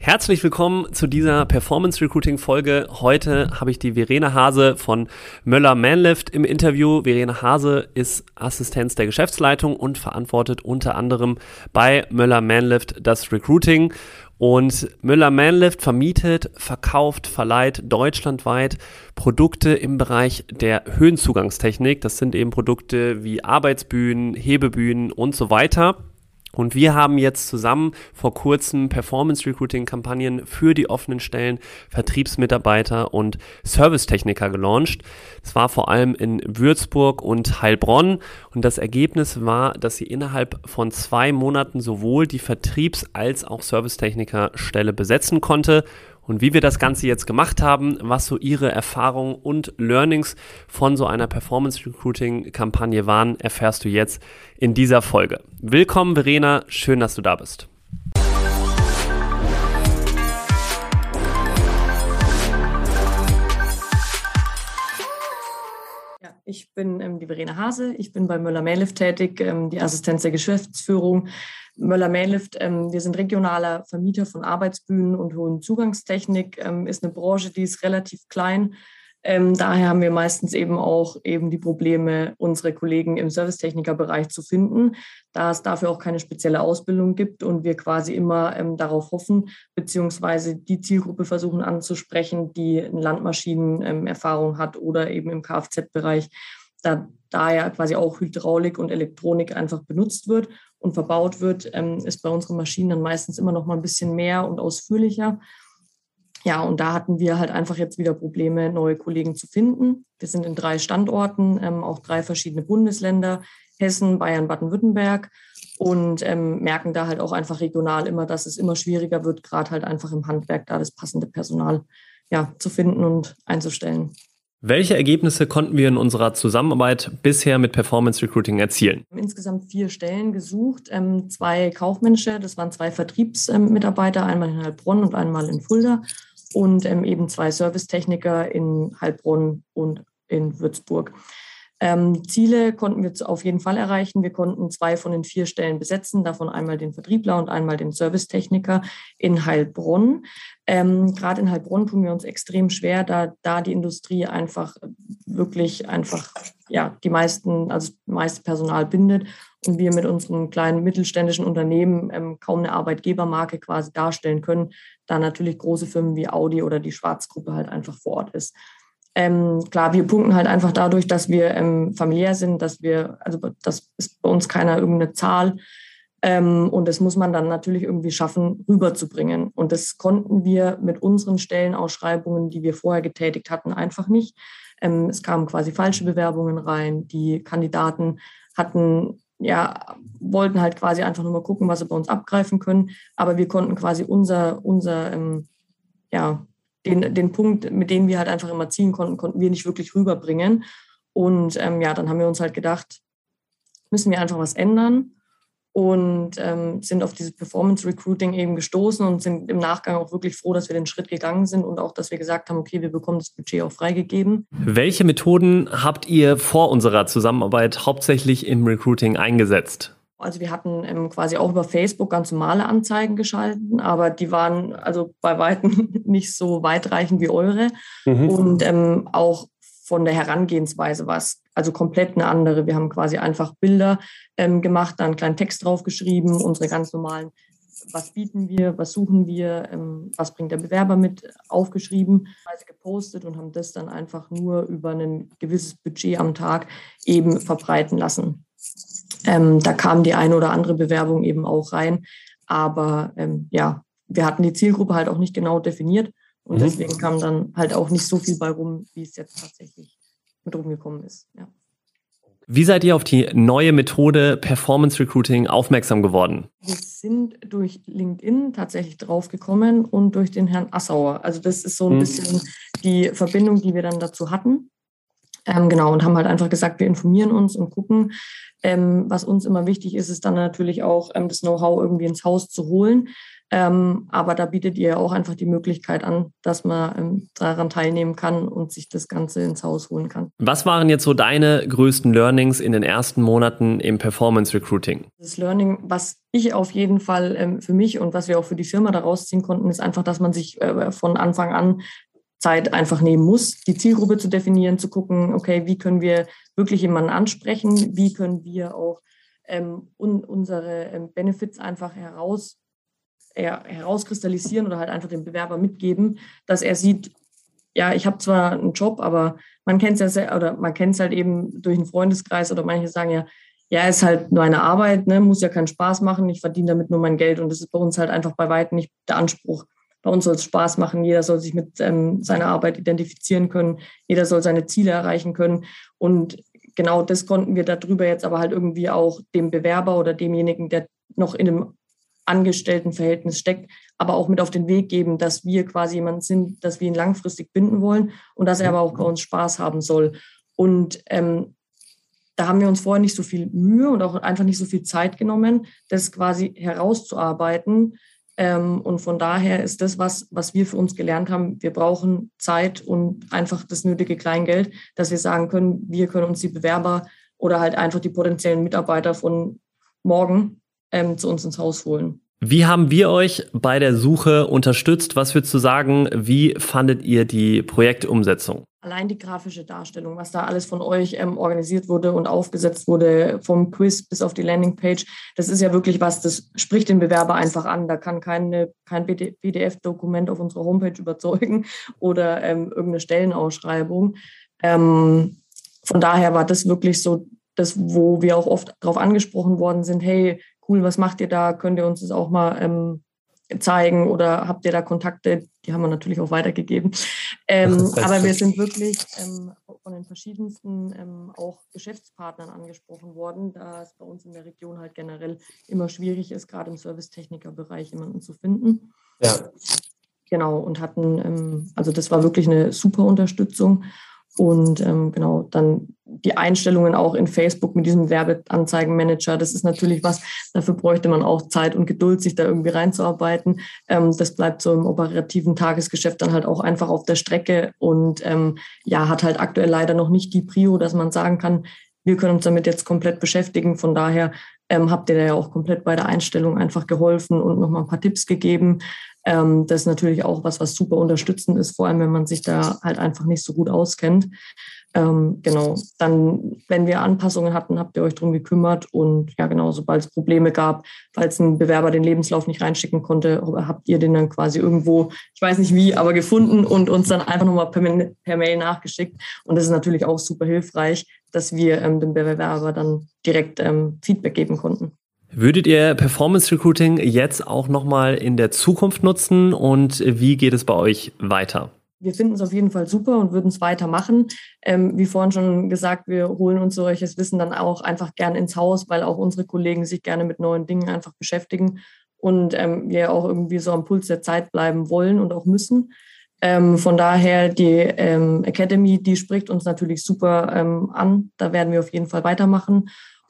Herzlich willkommen zu dieser Performance Recruiting Folge. Heute habe ich die Verena Hase von Möller Manlift im Interview. Verena Hase ist Assistenz der Geschäftsleitung und verantwortet unter anderem bei Möller Manlift das Recruiting. Und Müller Manlift vermietet, verkauft, verleiht deutschlandweit Produkte im Bereich der Höhenzugangstechnik. Das sind eben Produkte wie Arbeitsbühnen, Hebebühnen und so weiter. Und wir haben jetzt zusammen vor kurzem Performance Recruiting Kampagnen für die offenen Stellen Vertriebsmitarbeiter und Servicetechniker gelauncht. Es war vor allem in Würzburg und Heilbronn und das Ergebnis war, dass sie innerhalb von zwei Monaten sowohl die Vertriebs- als auch Servicetechniker-Stelle besetzen konnte und wie wir das Ganze jetzt gemacht haben, was so Ihre Erfahrungen und Learnings von so einer Performance Recruiting Kampagne waren, erfährst du jetzt in dieser Folge. Willkommen, Verena. Schön, dass du da bist. Ich bin ähm, die Verena Hase, ich bin bei Möller-Mählift tätig, ähm, die Assistenz der Geschäftsführung. Möller-Mählift, ähm, wir sind regionaler Vermieter von Arbeitsbühnen und hohen Zugangstechnik, ähm, ist eine Branche, die ist relativ klein, ähm, daher haben wir meistens eben auch eben die Probleme, unsere Kollegen im Servicetechnikerbereich zu finden, da es dafür auch keine spezielle Ausbildung gibt und wir quasi immer ähm, darauf hoffen, beziehungsweise die Zielgruppe versuchen anzusprechen, die eine Landmaschinenerfahrung ähm, hat oder eben im Kfz-Bereich, da, da ja quasi auch Hydraulik und Elektronik einfach benutzt wird und verbaut wird, ähm, ist bei unseren Maschinen dann meistens immer noch mal ein bisschen mehr und ausführlicher. Ja, und da hatten wir halt einfach jetzt wieder Probleme, neue Kollegen zu finden. Wir sind in drei Standorten, ähm, auch drei verschiedene Bundesländer, Hessen, Bayern, Baden-Württemberg und ähm, merken da halt auch einfach regional immer, dass es immer schwieriger wird, gerade halt einfach im Handwerk da das passende Personal ja, zu finden und einzustellen. Welche Ergebnisse konnten wir in unserer Zusammenarbeit bisher mit Performance Recruiting erzielen? Insgesamt vier Stellen gesucht, ähm, zwei kaufmännische, das waren zwei Vertriebsmitarbeiter, einmal in Heilbronn und einmal in Fulda und ähm, eben zwei Servicetechniker in Heilbronn und in Würzburg. Ähm, Ziele konnten wir auf jeden Fall erreichen. Wir konnten zwei von den vier Stellen besetzen, davon einmal den Vertriebler und einmal den Servicetechniker in Heilbronn. Ähm, Gerade in Heilbronn tun wir uns extrem schwer, da, da die Industrie einfach wirklich einfach ja die meisten, also meiste Personal bindet und wir mit unseren kleinen mittelständischen Unternehmen ähm, kaum eine Arbeitgebermarke quasi darstellen können, da natürlich große Firmen wie Audi oder die Schwarzgruppe halt einfach vor Ort ist. Ähm, klar, wir punkten halt einfach dadurch, dass wir ähm, familiär sind, dass wir, also das ist bei uns keiner irgendeine Zahl. Ähm, und das muss man dann natürlich irgendwie schaffen, rüberzubringen. Und das konnten wir mit unseren Stellenausschreibungen, die wir vorher getätigt hatten, einfach nicht. Ähm, es kamen quasi falsche Bewerbungen rein. Die Kandidaten hatten ja, wollten halt quasi einfach nur mal gucken, was sie bei uns abgreifen können. Aber wir konnten quasi unser, unser ähm, ja, den, den Punkt, mit dem wir halt einfach immer ziehen konnten, konnten wir nicht wirklich rüberbringen. Und ähm, ja, dann haben wir uns halt gedacht, müssen wir einfach was ändern und ähm, sind auf dieses Performance Recruiting eben gestoßen und sind im Nachgang auch wirklich froh, dass wir den Schritt gegangen sind und auch, dass wir gesagt haben, okay, wir bekommen das Budget auch freigegeben. Welche Methoden habt ihr vor unserer Zusammenarbeit hauptsächlich im Recruiting eingesetzt? Also wir hatten ähm, quasi auch über Facebook ganz normale Anzeigen geschalten, aber die waren also bei weitem nicht so weitreichend wie eure. Mhm. Und ähm, auch von der Herangehensweise war es also komplett eine andere. Wir haben quasi einfach Bilder ähm, gemacht, dann einen kleinen Text draufgeschrieben, unsere ganz normalen, was bieten wir, was suchen wir, ähm, was bringt der Bewerber mit, aufgeschrieben, also gepostet und haben das dann einfach nur über ein gewisses Budget am Tag eben verbreiten lassen. Ähm, da kam die eine oder andere Bewerbung eben auch rein. Aber ähm, ja, wir hatten die Zielgruppe halt auch nicht genau definiert. Und mhm. deswegen kam dann halt auch nicht so viel bei rum, wie es jetzt tatsächlich mit rumgekommen ist. Ja. Wie seid ihr auf die neue Methode Performance Recruiting aufmerksam geworden? Wir sind durch LinkedIn tatsächlich draufgekommen und durch den Herrn Assauer. Also das ist so ein mhm. bisschen die Verbindung, die wir dann dazu hatten. Ähm, genau, und haben halt einfach gesagt, wir informieren uns und gucken. Ähm, was uns immer wichtig ist, ist dann natürlich auch, ähm, das Know-how irgendwie ins Haus zu holen. Ähm, aber da bietet ihr auch einfach die Möglichkeit an, dass man ähm, daran teilnehmen kann und sich das Ganze ins Haus holen kann. Was waren jetzt so deine größten Learnings in den ersten Monaten im Performance Recruiting? Das Learning, was ich auf jeden Fall ähm, für mich und was wir auch für die Firma daraus ziehen konnten, ist einfach, dass man sich äh, von Anfang an Zeit einfach nehmen muss, die Zielgruppe zu definieren, zu gucken, okay, wie können wir wirklich jemanden ansprechen, wie können wir auch ähm, un unsere ähm, Benefits einfach heraus herauskristallisieren oder halt einfach dem Bewerber mitgeben, dass er sieht, ja, ich habe zwar einen Job, aber man kennt es ja oder man kennt es halt eben durch einen Freundeskreis oder manche sagen ja, ja, ist halt nur eine Arbeit, ne, muss ja keinen Spaß machen, ich verdiene damit nur mein Geld und das ist bei uns halt einfach bei weitem nicht der Anspruch. Bei uns soll es Spaß machen, jeder soll sich mit ähm, seiner Arbeit identifizieren können, jeder soll seine Ziele erreichen können und genau das konnten wir darüber jetzt aber halt irgendwie auch dem Bewerber oder demjenigen, der noch in einem Angestelltenverhältnis steckt, aber auch mit auf den Weg geben, dass wir quasi jemand sind, dass wir ihn langfristig binden wollen und dass er aber auch bei uns Spaß haben soll. Und ähm, da haben wir uns vorher nicht so viel Mühe und auch einfach nicht so viel Zeit genommen, das quasi herauszuarbeiten. Ähm, und von daher ist das, was, was wir für uns gelernt haben, wir brauchen Zeit und einfach das nötige Kleingeld, dass wir sagen können, wir können uns die Bewerber oder halt einfach die potenziellen Mitarbeiter von morgen ähm, zu uns ins Haus holen. Wie haben wir euch bei der Suche unterstützt? Was würdest du sagen? Wie fandet ihr die Projektumsetzung? Allein die grafische Darstellung, was da alles von euch ähm, organisiert wurde und aufgesetzt wurde, vom Quiz bis auf die Landingpage, das ist ja wirklich was, das spricht den Bewerber einfach an. Da kann keine, kein PDF-Dokument auf unserer Homepage überzeugen oder ähm, irgendeine Stellenausschreibung. Ähm, von daher war das wirklich so das, wo wir auch oft darauf angesprochen worden sind, hey, cool, was macht ihr da? Könnt ihr uns das auch mal ähm, zeigen oder habt ihr da Kontakte? Die haben wir natürlich auch weitergegeben. Ähm, aber wir sind wirklich ähm, von den verschiedensten ähm, auch Geschäftspartnern angesprochen worden, da es bei uns in der Region halt generell immer schwierig ist, gerade im Servicetechniker-Bereich jemanden zu finden. Ja. Genau, und hatten, ähm, also das war wirklich eine super Unterstützung. Und ähm, genau, dann die Einstellungen auch in Facebook mit diesem Werbeanzeigenmanager. Das ist natürlich was, dafür bräuchte man auch Zeit und Geduld, sich da irgendwie reinzuarbeiten. Ähm, das bleibt so im operativen Tagesgeschäft dann halt auch einfach auf der Strecke und ähm, ja, hat halt aktuell leider noch nicht die Prio, dass man sagen kann, wir können uns damit jetzt komplett beschäftigen. Von daher ähm, habt ihr da ja auch komplett bei der Einstellung einfach geholfen und nochmal ein paar Tipps gegeben. Ähm, das ist natürlich auch was, was super unterstützend ist, vor allem wenn man sich da halt einfach nicht so gut auskennt. Ähm, genau, dann, wenn wir Anpassungen hatten, habt ihr euch darum gekümmert und ja, genau, sobald es Probleme gab, falls ein Bewerber den Lebenslauf nicht reinschicken konnte, habt ihr den dann quasi irgendwo, ich weiß nicht wie, aber gefunden und uns dann einfach nochmal per, per Mail nachgeschickt. Und das ist natürlich auch super hilfreich, dass wir ähm, dem Bewerber dann direkt ähm, Feedback geben konnten. Würdet ihr Performance Recruiting jetzt auch nochmal in der Zukunft nutzen und wie geht es bei euch weiter? Wir finden es auf jeden Fall super und würden es weitermachen. Ähm, wie vorhin schon gesagt, wir holen uns solches Wissen dann auch einfach gern ins Haus, weil auch unsere Kollegen sich gerne mit neuen Dingen einfach beschäftigen und ähm, wir auch irgendwie so am Puls der Zeit bleiben wollen und auch müssen. Ähm, von daher, die ähm, Academy, die spricht uns natürlich super ähm, an. Da werden wir auf jeden Fall weitermachen.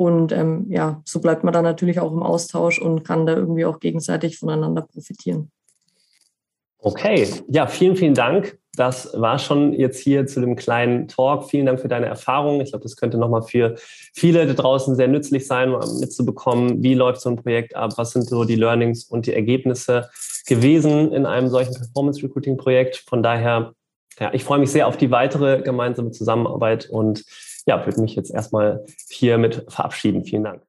Und ähm, ja, so bleibt man dann natürlich auch im Austausch und kann da irgendwie auch gegenseitig voneinander profitieren. Okay, ja, vielen, vielen Dank. Das war schon jetzt hier zu dem kleinen Talk. Vielen Dank für deine Erfahrung. Ich glaube, das könnte nochmal für viele da draußen sehr nützlich sein, mitzubekommen, wie läuft so ein Projekt ab, was sind so die Learnings und die Ergebnisse gewesen in einem solchen Performance Recruiting Projekt. Von daher, ja, ich freue mich sehr auf die weitere gemeinsame Zusammenarbeit und ja, würde mich jetzt erstmal hiermit verabschieden. Vielen Dank.